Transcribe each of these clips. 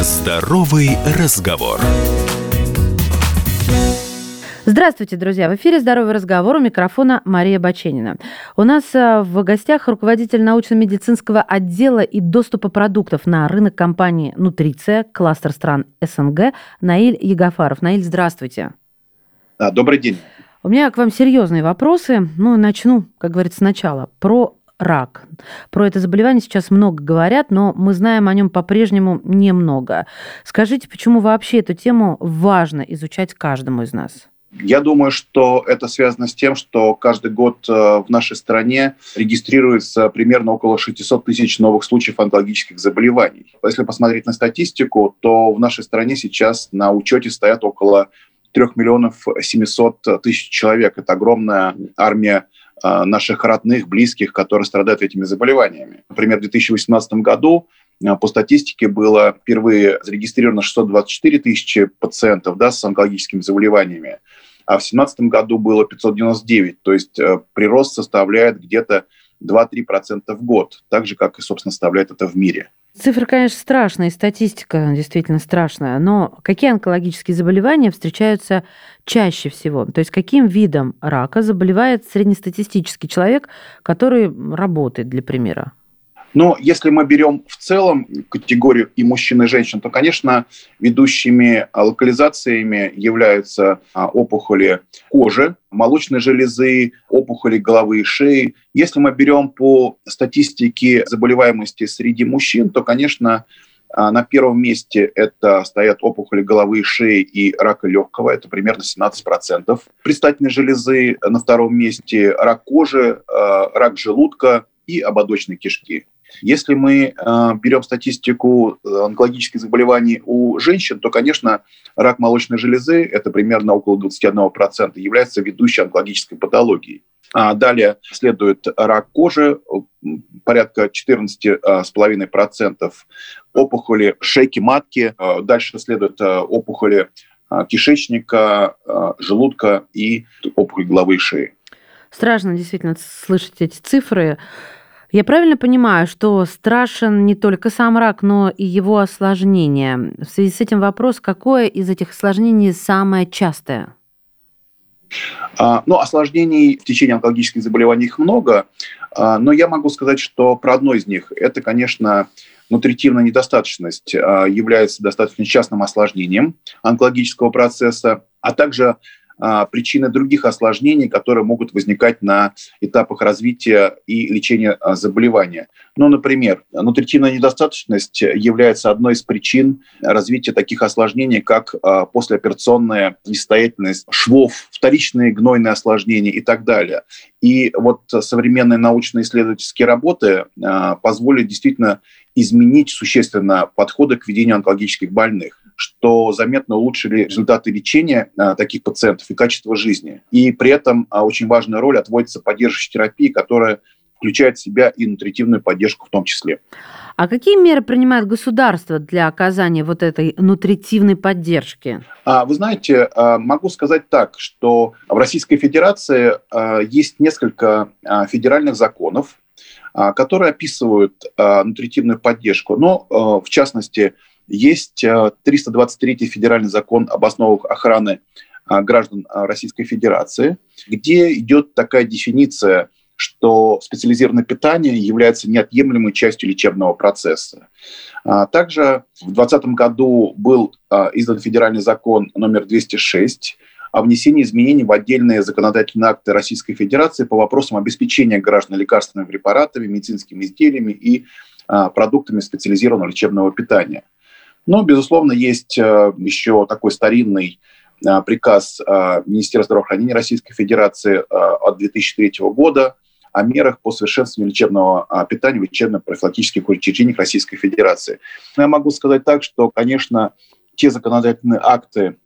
Здоровый разговор. Здравствуйте, друзья! В эфире «Здоровый разговор» у микрофона Мария Баченина. У нас э, в гостях руководитель научно-медицинского отдела и доступа продуктов на рынок компании «Нутриция», кластер стран СНГ, Наиль Ягофаров. Наиль, здравствуйте! Добрый день! У меня к вам серьезные вопросы. Ну, начну, как говорится, сначала. Про рак. Про это заболевание сейчас много говорят, но мы знаем о нем по-прежнему немного. Скажите, почему вообще эту тему важно изучать каждому из нас? Я думаю, что это связано с тем, что каждый год э, в нашей стране регистрируется примерно около 600 тысяч новых случаев онкологических заболеваний. Если посмотреть на статистику, то в нашей стране сейчас на учете стоят около 3 миллионов 700 тысяч человек. Это огромная армия наших родных, близких, которые страдают этими заболеваниями. Например, в 2018 году э, по статистике было впервые зарегистрировано 624 тысячи пациентов да, с онкологическими заболеваниями а в 2017 году было 599, то есть э, прирост составляет где-то 2-3% в год, так же, как и, собственно, составляет это в мире. Цифры, конечно, страшные, статистика действительно страшная, но какие онкологические заболевания встречаются чаще всего? То есть каким видом рака заболевает среднестатистический человек, который работает, для примера? Но если мы берем в целом категорию и мужчин, и женщин, то, конечно, ведущими локализациями являются а, опухоли кожи, молочной железы, опухоли головы и шеи. Если мы берем по статистике заболеваемости среди мужчин, то, конечно, а, на первом месте это стоят опухоли головы и шеи и рака легкого, это примерно 17%. Предстательной железы на втором месте рак кожи, а, рак желудка и ободочной кишки. Если мы э, берем статистику э, онкологических заболеваний у женщин, то, конечно, рак молочной железы, это примерно около 21%, является ведущей онкологической патологией. А далее следует рак кожи, порядка 14,5%, опухоли шейки матки, э, дальше следуют э, опухоли кишечника, желудка и опухоль головы и шеи. Страшно действительно слышать эти цифры. Я правильно понимаю, что страшен не только сам рак, но и его осложнение? В связи с этим вопрос, какое из этих осложнений самое частое? А, ну, осложнений в течение онкологических заболеваний их много, а, но я могу сказать, что про одно из них, это, конечно, нутритивная недостаточность а, является достаточно частным осложнением онкологического процесса, а также причины других осложнений, которые могут возникать на этапах развития и лечения а, заболевания. Ну, например, нутритивная недостаточность является одной из причин развития таких осложнений, как а, послеоперационная несостоятельность швов, вторичные гнойные осложнения и так далее. И вот современные научно-исследовательские работы позволят действительно изменить существенно подходы к ведению онкологических больных что заметно улучшили результаты лечения а, таких пациентов и качество жизни. И при этом а, очень важная роль отводится поддерживающей терапии, которая включает в себя и нутритивную поддержку в том числе. А какие меры принимает государство для оказания вот этой нутритивной поддержки? А, вы знаете, могу сказать так, что в Российской Федерации есть несколько федеральных законов, которые описывают нутритивную поддержку. Но, в частности, есть 323 э, федеральный закон об основах охраны граждан Российской Федерации, где идет такая дефиниция, что специализированное питание является неотъемлемой частью лечебного процесса. А также в 2020 году был издан федеральный закон номер 206 о внесении изменений в отдельные законодательные акты Российской Федерации по вопросам обеспечения граждан лекарственными препаратами, медицинскими изделиями и продуктами специализированного лечебного питания – но, безусловно, есть э, еще такой старинный э, приказ Министерства здравоохранения Российской Федерации от 2003 года о мерах по совершенствованию лечебного питания в лечебно-профилактических учреждениях Российской Федерации. Я могу сказать так, что, конечно, те законодательные акты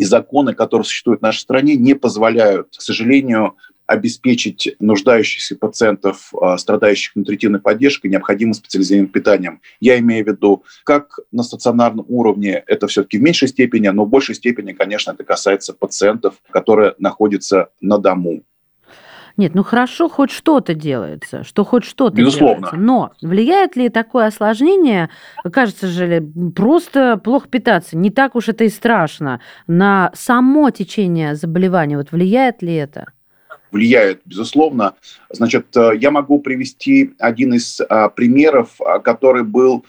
и законы, которые существуют в нашей стране, не позволяют, к сожалению, обеспечить нуждающихся пациентов, а, страдающих нутритивной поддержкой, необходимым специализированным питанием. Я имею в виду, как на стационарном уровне это все-таки в меньшей степени, но в большей степени, конечно, это касается пациентов, которые находятся на дому. Нет, ну хорошо, хоть что-то делается, что хоть что-то Безусловно. делается. Но влияет ли такое осложнение, кажется же, просто плохо питаться, не так уж это и страшно, на само течение заболевания? Вот влияет ли это? Влияет, безусловно. Значит, э, я могу привести один из а, примеров, а, который был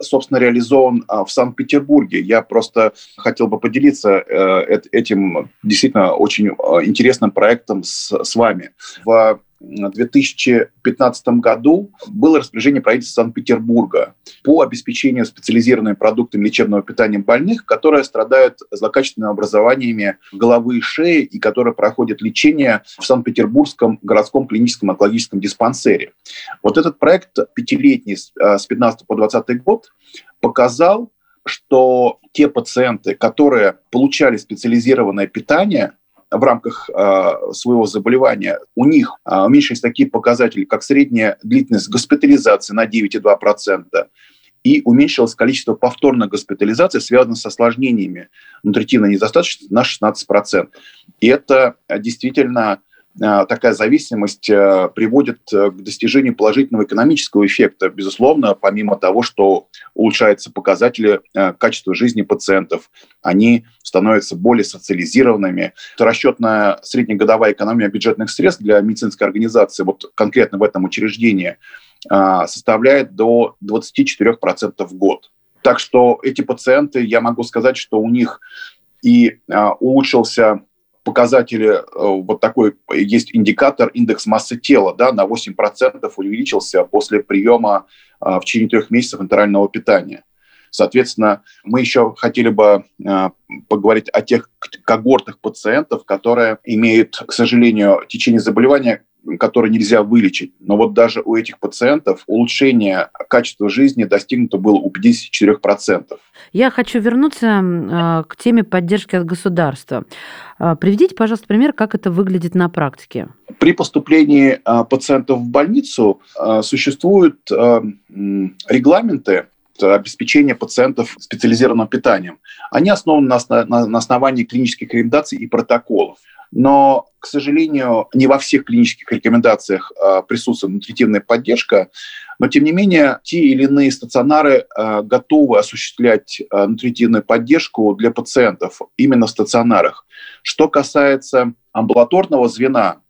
собственно, реализован в Санкт-Петербурге. Я просто хотел бы поделиться э, этим действительно очень интересным проектом с, с вами. В 2015 году было распоряжение правительства Санкт-Петербурга по обеспечению специализированными продуктами лечебного питания больных, которые страдают злокачественными образованиями головы и шеи и которые проходят лечение в Санкт-Петербургском городском клиническом онкологическом диспансере. Вот этот проект пятилетний с 15 по 20 год показал, что те пациенты, которые получали специализированное питание, в рамках э, своего заболевания, у них э, уменьшились такие показатели, как средняя длительность госпитализации на 9,2%, и уменьшилось количество повторных госпитализаций, связанных с осложнениями. Нутритивной недостаточности на 16%. И это действительно Э, такая зависимость э, приводит э, к достижению положительного экономического эффекта, безусловно, помимо того, что улучшаются показатели качества жизни пациентов, они становятся более социализированными. Расчетная среднегодовая экономия бюджетных средств для медицинской организации, вот конкретно в этом учреждении, составляет до 24% в год. Так что эти пациенты, я могу сказать, что у них и улучшился показатели, э, вот такой есть индикатор, индекс массы тела, да, на 8% увеличился после приема э, в течение трех месяцев интервального питания. Соответственно, мы еще хотели бы э, поговорить о тех когортах пациентов, которые имеют, к сожалению, течение заболевания, которые нельзя вылечить. Но вот даже у этих пациентов улучшение качества жизни достигнуто было у 54%. Я хочу вернуться э, к теме поддержки от государства. Э, приведите, пожалуйста, пример, как это выглядит на практике. При поступлении э, пациентов в больницу существуют регламенты, обеспечения пациентов специализированным питанием. Они основаны на, на, на основании клинических рекомендаций и протоколов. Но, к сожалению, не во всех клинических рекомендациях э, присутствует нутритивная поддержка, но, тем не менее, те или иные стационары э, готовы осуществлять э, нутритивную поддержку для пациентов именно в стационарах. Что касается амбулаторного звена,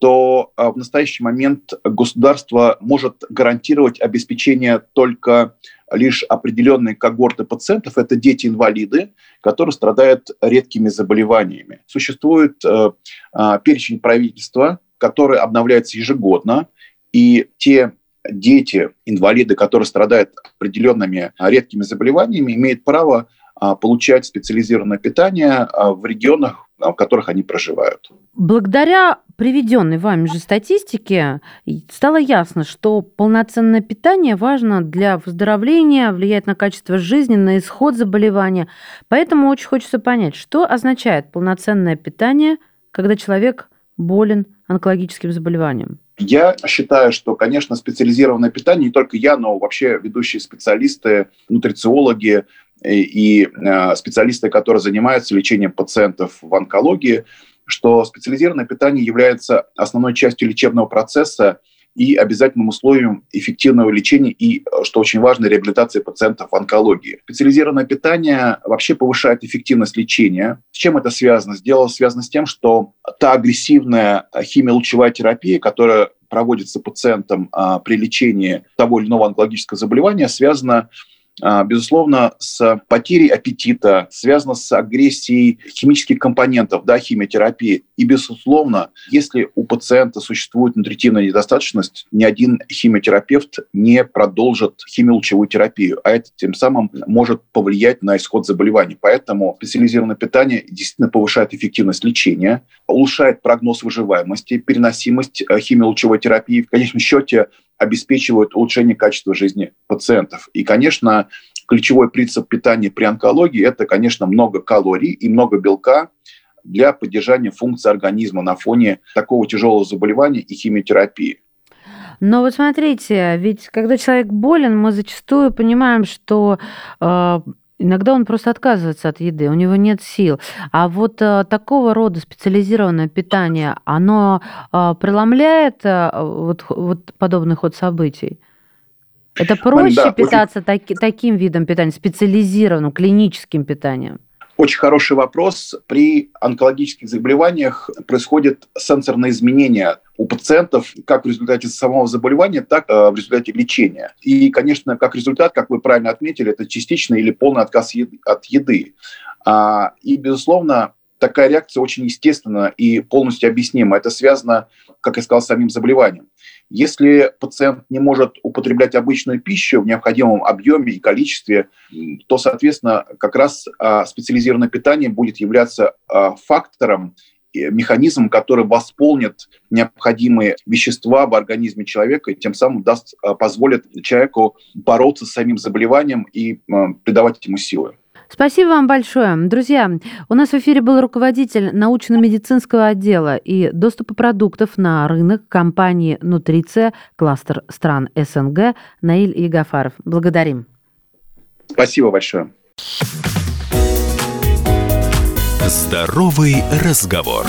то в настоящий момент государство может гарантировать обеспечение только лишь определенные когорты пациентов, это дети-инвалиды, которые страдают редкими заболеваниями. Существует э, э, перечень правительства, который обновляется ежегодно, и те дети, инвалиды, которые страдают определенными редкими заболеваниями, имеют право получать специализированное питание в регионах, в которых они проживают. Благодаря приведенной вами же статистике стало ясно, что полноценное питание важно для выздоровления, влияет на качество жизни, на исход заболевания. Поэтому очень хочется понять, что означает полноценное питание, когда человек болен онкологическим заболеванием. Я считаю, что, конечно, специализированное питание, не только я, но вообще ведущие специалисты, нутрициологи, и э, специалисты, которые занимаются лечением пациентов в онкологии, что специализированное питание является основной частью лечебного процесса и обязательным условием эффективного лечения и, что очень важно, реабилитации пациентов в онкологии. Специализированное питание вообще повышает эффективность лечения. С чем это связано? Дело связано с тем, что та агрессивная химиолучевая терапия, которая проводится пациентам а, при лечении того или иного онкологического заболевания, связана а, безусловно, с потерей аппетита, связано с агрессией химических компонентов, да, химиотерапии. И, безусловно, если у пациента существует нутритивная недостаточность, ни один химиотерапевт не продолжит химиолучевую терапию, а это тем самым может повлиять на исход заболевания. Поэтому специализированное питание действительно повышает эффективность лечения, улучшает прогноз выживаемости, переносимость э, химиолучевой терапии. В конечном счете обеспечивают улучшение качества жизни пациентов. И, конечно, ключевой принцип питания при онкологии – это, конечно, много калорий и много белка для поддержания функции организма на фоне такого тяжелого заболевания и химиотерапии. Но вот смотрите, ведь когда человек болен, мы зачастую понимаем, что э, Иногда он просто отказывается от еды, у него нет сил. А вот э, такого рода специализированное питание, оно э, преломляет э, вот, вот подобный ход событий? Это проще да, питаться очень... таки, таким видом питания, специализированным, клиническим питанием? Очень хороший вопрос. При онкологических заболеваниях происходят сенсорные изменения у пациентов как в результате самого заболевания, так и в результате лечения. И, конечно, как результат, как вы правильно отметили, это частичный или полный отказ от еды. А, и, безусловно, такая реакция очень естественна и полностью объяснима. Это связано, как я сказал, с самим заболеванием. Если пациент не может употреблять обычную пищу в необходимом объеме и количестве, то, соответственно, как раз а, специализированное питание будет являться а, фактором, механизмом, который восполнит необходимые вещества в организме человека и тем самым даст, а, позволит человеку бороться с самим заболеванием и придавать ему силы. Спасибо вам большое. Друзья, у нас в эфире был руководитель научно-медицинского отдела и доступа продуктов на рынок компании «Нутриция», кластер стран СНГ Наиль Ягафаров. Благодарим. Спасибо большое. Здоровый разговор.